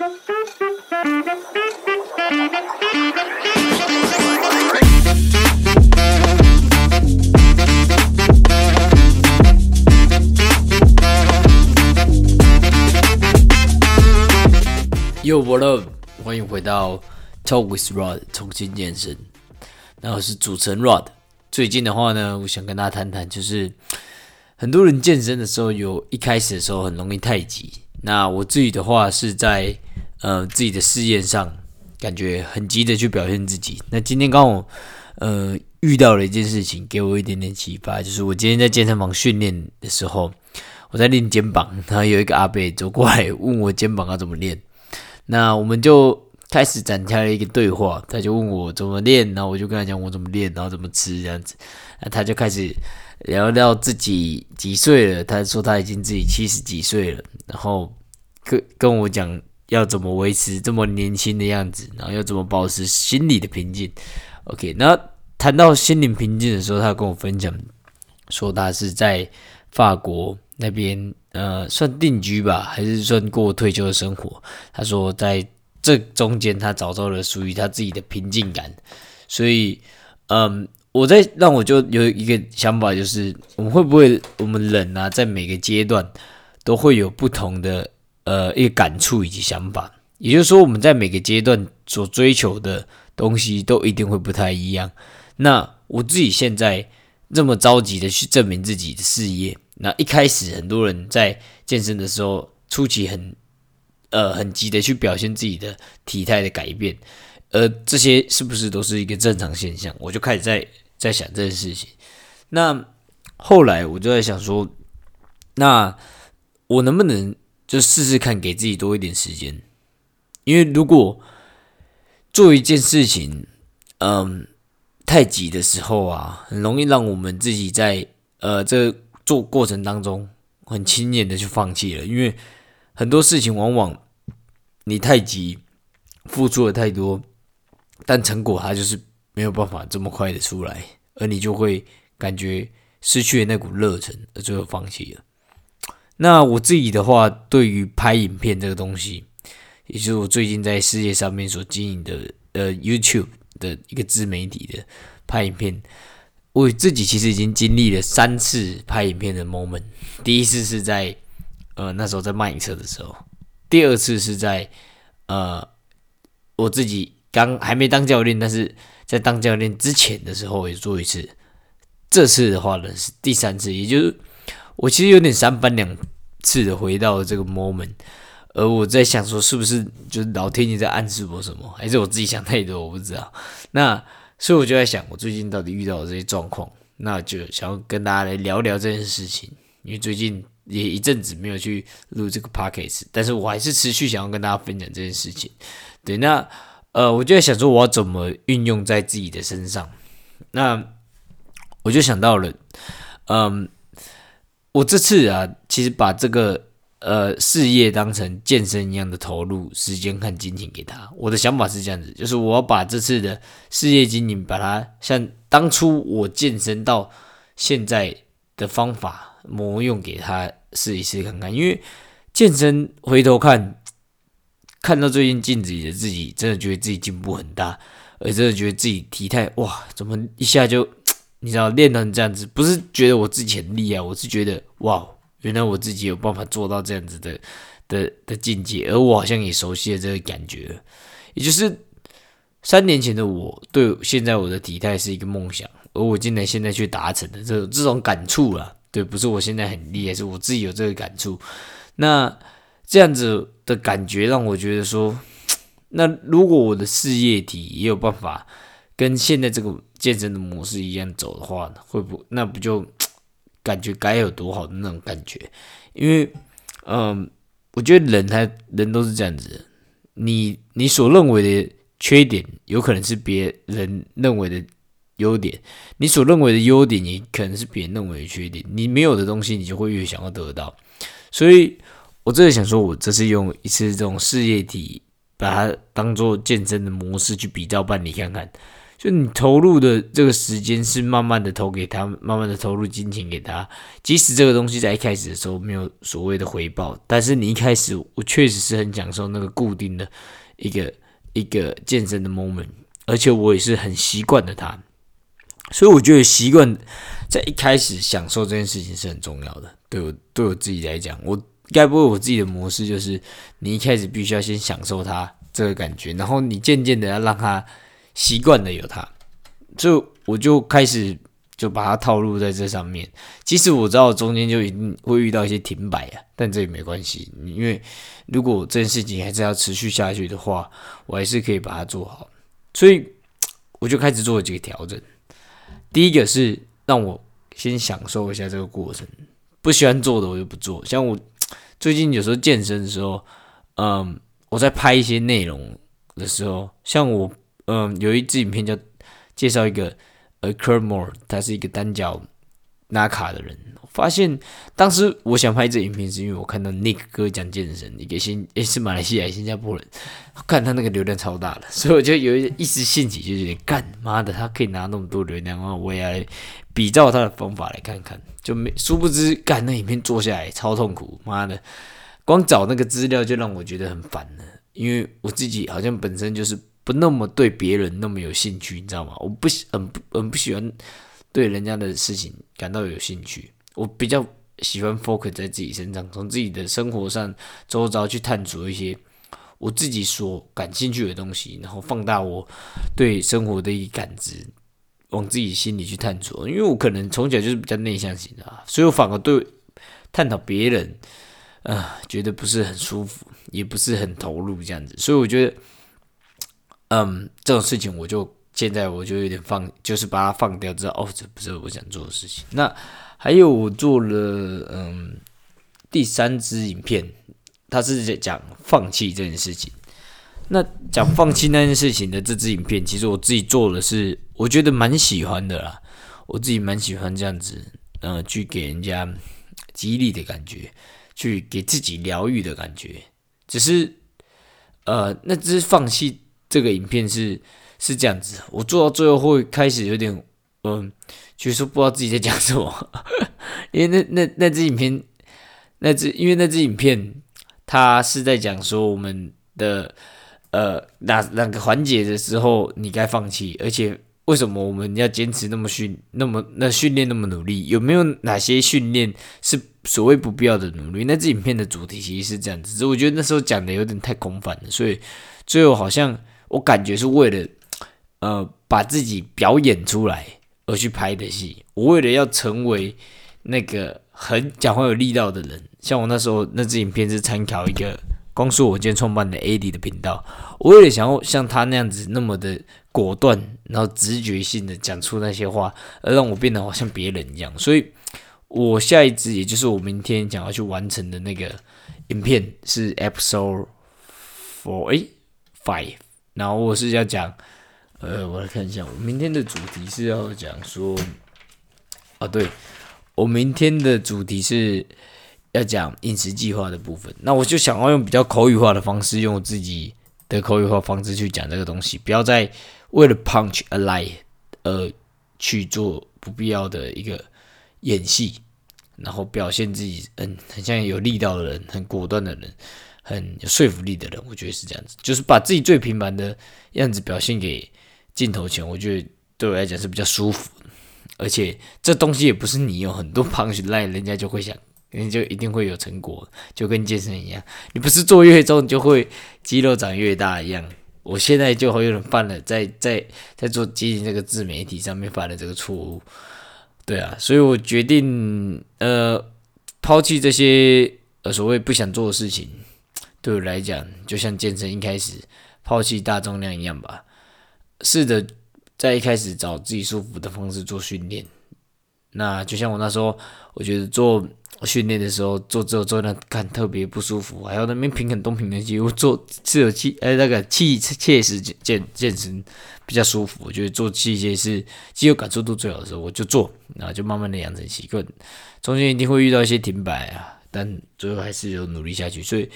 Yo, what up？欢迎回到 Talk with Rod 重新健身。那我是主持人 Rod。最近的话呢，我想跟大家谈谈，就是很多人健身的时候，有一开始的时候很容易太急。那我自己的话是在呃自己的试验上，感觉很急的去表现自己。那今天刚好呃遇到了一件事情，给我一点点启发，就是我今天在健身房训练的时候，我在练肩膀，然后有一个阿伯走过来问我肩膀要怎么练。那我们就开始展开了一个对话，他就问我怎么练，然后我就跟他讲我怎么练，然后怎么吃这样子。那他就开始聊聊自己几岁了，他说他已经自己七十几岁了，然后跟跟我讲要怎么维持这么年轻的样子，然后要怎么保持心理的平静。OK，那谈到心灵平静的时候，他跟我分享说他是在法国那边。呃，算定居吧，还是算过退休的生活？他说，在这中间，他找到了属于他自己的平静感。所以，嗯，我在让我就有一个想法，就是我们会不会，我们人啊，在每个阶段都会有不同的呃一个感触以及想法。也就是说，我们在每个阶段所追求的东西都一定会不太一样。那我自己现在这么着急的去证明自己的事业。那一开始，很多人在健身的时候，初期很呃很急的去表现自己的体态的改变，而这些是不是都是一个正常现象？我就开始在在想这件事情。那后来我就在想说，那我能不能就试试看，给自己多一点时间？因为如果做一件事情，嗯，太急的时候啊，很容易让我们自己在呃这。做过程当中很轻易的就放弃了，因为很多事情往往你太急，付出了太多，但成果它就是没有办法这么快的出来，而你就会感觉失去了那股热忱，而最后放弃了。那我自己的话，对于拍影片这个东西，也就是我最近在事业上面所经营的呃 YouTube 的一个自媒体的拍影片。我自己其实已经经历了三次拍影片的 moment。第一次是在呃那时候在卖车的时候，第二次是在呃我自己刚还没当教练，但是在当教练之前的时候也做一次。这次的话呢是第三次，也就是我其实有点三番两次的回到了这个 moment。而我在想说，是不是就是老天爷在暗示我什么，还是我自己想太多？我不知道。那。所以我就在想，我最近到底遇到的这些状况，那就想要跟大家来聊聊这件事情。因为最近也一阵子没有去录这个 podcast，但是我还是持续想要跟大家分享这件事情。对，那呃，我就在想说，我要怎么运用在自己的身上？那我就想到了，嗯，我这次啊，其实把这个。呃，事业当成健身一样的投入时间和金钱给他。我的想法是这样子，就是我要把这次的事业经营，把它像当初我健身到现在的方法模用给他试一试看看。因为健身回头看，看到最近镜子里的自己，真的觉得自己进步很大，而真的觉得自己体态哇，怎么一下就你知道练成这样子？不是觉得我自己很厉害，我是觉得哇。原来我自己有办法做到这样子的的的境界，而我好像也熟悉了这个感觉，也就是三年前的我对现在我的体态是一个梦想，而我竟然现在去达成的这这种感触了，对，不是我现在很厉害，是我自己有这个感触。那这样子的感觉让我觉得说，那如果我的事业体也有办法跟现在这个健身的模式一样走的话，会不那不就？感觉该有多好的那种感觉，因为，嗯，我觉得人他人都是这样子，你你所认为的缺点，有可能是别人认为的优点；你所认为的优点，你可能是别人认为的缺点。你没有的东西，你就会越想要得到。所以，我真的想说，我这是用一次这种事业体，把它当做健身的模式去比较办理看看。就你投入的这个时间是慢慢的投给他，慢慢的投入金钱给他。即使这个东西在一开始的时候没有所谓的回报，但是你一开始我确实是很享受那个固定的一个一个健身的 moment，而且我也是很习惯的它。所以我觉得习惯在一开始享受这件事情是很重要的。对我对我自己来讲，我该不会我自己的模式就是你一开始必须要先享受它这个感觉，然后你渐渐的要让它。习惯的有它，就我就开始就把它套路在这上面。其实我知道中间就一定会遇到一些停摆啊，但这也没关系，因为如果这件事情还是要持续下去的话，我还是可以把它做好。所以我就开始做了几个调整。第一个是让我先享受一下这个过程，不喜欢做的我就不做。像我最近有时候健身的时候，嗯，我在拍一些内容的时候，像我。嗯，有一支影片叫介绍一个呃 k e r m o r 他是一个单脚拿卡的人。发现当时我想拍这影片，是因为我看到 Nick 哥讲健身，一个新也是马来西亚新加坡人，看他那个流量超大的，所以我就有一一时兴起，就有点干妈的，他可以拿那么多流量，然后我也来比照他的方法来看看，就没殊不知干那影片做下来超痛苦，妈的，光找那个资料就让我觉得很烦了，因为我自己好像本身就是。不那么对别人那么有兴趣，你知道吗？我不喜很不很不喜欢对人家的事情感到有兴趣。我比较喜欢 focus 在自己身上，从自己的生活上周遭去探索一些我自己所感兴趣的东西，然后放大我对生活的一感知，往自己心里去探索。因为我可能从小就是比较内向型的，所以我反而对探讨别人啊觉得不是很舒服，也不是很投入这样子。所以我觉得。嗯，这种事情我就现在我就有点放，就是把它放掉，知道哦，这不是我想做的事情。那还有我做了嗯第三支影片，它是在讲放弃这件事情。那讲放弃那件事情的这支影片，其实我自己做的是，我觉得蛮喜欢的啦。我自己蛮喜欢这样子，嗯，去给人家激励的感觉，去给自己疗愈的感觉。只是呃，那只放弃。这个影片是是这样子，我做到最后会开始有点，嗯，就是说不知道自己在讲什么，因为那那那支影片，那支因为那支影片，它是在讲说我们的呃哪哪个环节的时候你该放弃，而且为什么我们要坚持那么训那么那训练那么努力，有没有哪些训练是所谓不必要的努力？那支影片的主题其实是这样子，只是我觉得那时候讲的有点太空泛了，所以最后好像。我感觉是为了，呃，把自己表演出来而去拍的戏。我为了要成为那个很讲话有力道的人，像我那时候那支影片是参考一个光说我今天创办的 AD 的频道。我为了想要像他那样子那么的果断，然后直觉性的讲出那些话，而让我变得好像别人一样。所以，我下一支也就是我明天想要去完成的那个影片是 Episode Four 诶 Five。然后我是要讲，呃，我来看一下，我明天的主题是要讲说，啊，对我明天的主题是要讲饮食计划的部分。那我就想要用比较口语化的方式，用我自己的口语化方式去讲这个东西，不要再为了 punch a lie 而去做不必要的一个演戏，然后表现自己，嗯，很像有力道的人，很果断的人。很有说服力的人，我觉得是这样子，就是把自己最平凡的样子表现给镜头前，我觉得对我来讲是比较舒服。而且这东西也不是你有很多胖去赖，人家就会想，人家就一定会有成果，就跟健身一样，你不是做越重就会肌肉长越大一样。我现在就会有点犯了，在在在做经营这个自媒体上面犯了这个错误。对啊，所以我决定呃抛弃这些呃所谓不想做的事情。对我来讲，就像健身一开始抛弃大重量一样吧。试着在一开始找自己舒服的方式做训练。那就像我那时候，我觉得做训练的时候做之后做那看特别不舒服，还有那边平衡东平衡西，我做是有气哎那个气切实健健身比较舒服。我觉得做器械是肌肉感受度最好的时候，我就做，然后就慢慢的养成习惯。中间一定会遇到一些停摆啊，但最后还是有努力下去，所以。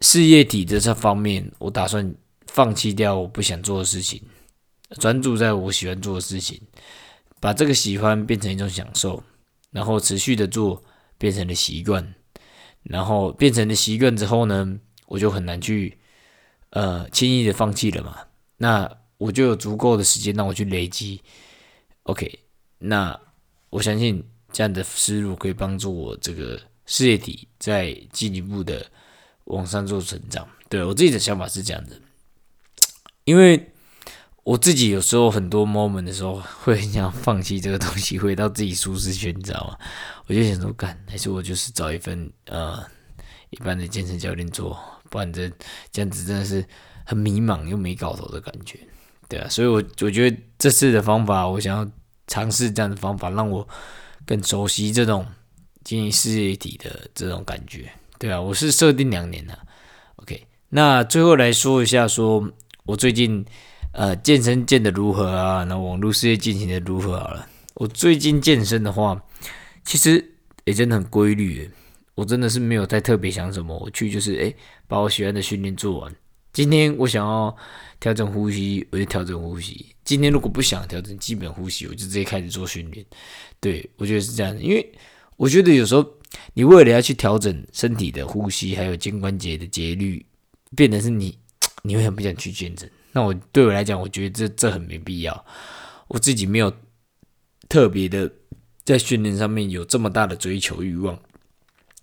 事业体的这方面，我打算放弃掉我不想做的事情，专注在我喜欢做的事情，把这个喜欢变成一种享受，然后持续的做，变成了习惯，然后变成了习惯之后呢，我就很难去呃轻易的放弃了嘛。那我就有足够的时间让我去累积。OK，那我相信这样的思路可以帮助我这个事业体再进一步的往上做成长。对我自己的想法是这样的，因为。我自己有时候很多 moment 的时候，会很想放弃这个东西，回到自己舒适圈，你知道吗？我就想说，干还是我就是找一份呃一般的健身教练做，不然这这样子真的是很迷茫又没搞头的感觉，对啊。所以，我我觉得这次的方法，我想要尝试这样的方法，让我更熟悉这种经营事业体的这种感觉，对啊。我是设定两年的，OK。那最后来说一下，说我最近。呃，健身健的如何啊？那网络事业进行的如何好了？我最近健身的话，其实也真的很规律。我真的是没有在特别想什么，我去就是诶，把我喜欢的训练做完。今天我想要调整呼吸，我就调整呼吸。今天如果不想调整基本呼吸，我就直接开始做训练。对我觉得是这样，因为我觉得有时候你为了要去调整身体的呼吸，还有肩关节的节律，变得是你你会很不想去健身。那我对我来讲，我觉得这这很没必要。我自己没有特别的在训练上面有这么大的追求欲望，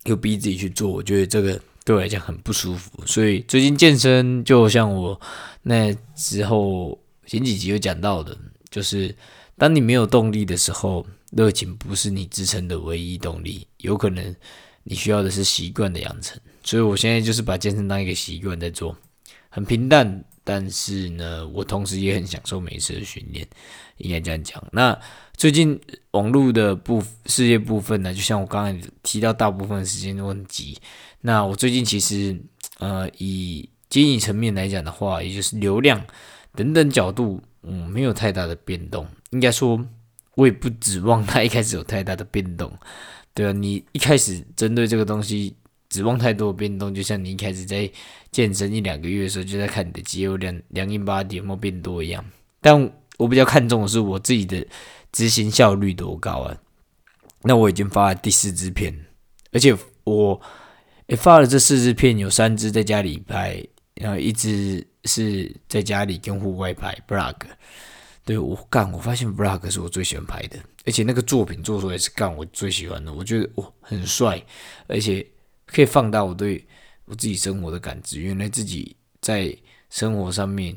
又逼自己去做，我觉得这个对我来讲很不舒服。所以最近健身，就像我那之后前几集有讲到的，就是当你没有动力的时候，热情不是你支撑的唯一动力，有可能你需要的是习惯的养成。所以我现在就是把健身当一个习惯在做，很平淡。但是呢，我同时也很享受每一次的训练，应该这样讲。那最近网络的部事业部分呢，就像我刚才提到，大部分时间都很急。那我最近其实呃，以经营层面来讲的话，也就是流量等等角度，嗯，没有太大的变动。应该说，我也不指望它一开始有太大的变动。对啊，你一开始针对这个东西。指望太多的变动，就像你一开始在健身一两个月的时候，就在看你的肌肉量、量硬巴点有没有变多一样。但我比较看重的是我自己的执行效率多高啊！那我已经发了第四支片，而且我发了这四支片，有三支在家里拍，然后一支是在家里跟户外拍 vlog。对我干，我发现 vlog 是我最喜欢拍的，而且那个作品做出来是干我最喜欢的，我觉得哇很帅，而且。可以放大我对我自己生活的感知，原来自己在生活上面，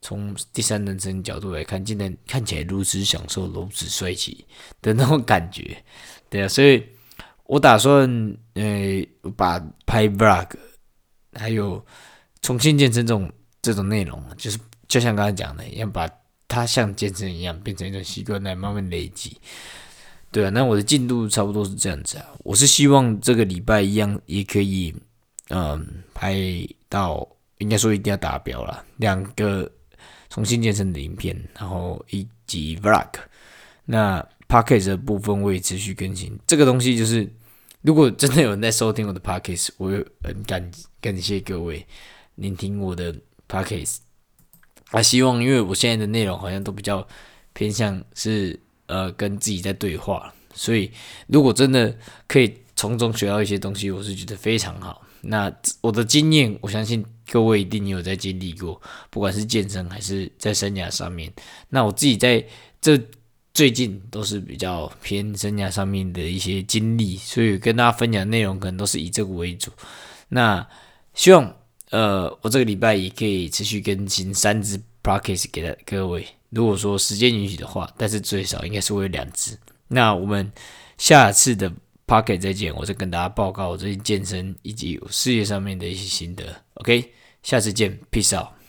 从第三人称角度来看，竟然看起来如此享受、如此帅气的那种感觉，对啊，所以我打算呃把拍 vlog，还有重新建成这种这种内容，就是就像刚才讲的，要把它像健身一样变成一种习惯来慢慢累积。对啊，那我的进度差不多是这样子啊。我是希望这个礼拜一样也可以，嗯，拍到应该说一定要达标了。两个重新健身的影片，然后以及 vlog。那 podcast 的部分我也持续更新。这个东西就是，如果真的有人在收听我的 podcast，我很感感谢各位聆听我的 podcast。啊，希望因为我现在的内容好像都比较偏向是。呃，跟自己在对话，所以如果真的可以从中学到一些东西，我是觉得非常好。那我的经验，我相信各位一定有在经历过，不管是健身还是在生涯上面。那我自己在这最近都是比较偏生涯上面的一些经历，所以跟大家分享内容可能都是以这个为主。那希望呃，我这个礼拜也可以持续更新三支 practice 给到各位。如果说时间允许的话，但是最少应该是会有两支。那我们下次的 Pocket 再见，我再跟大家报告我最近健身以及事业上面的一些心得。OK，下次见，Peace out。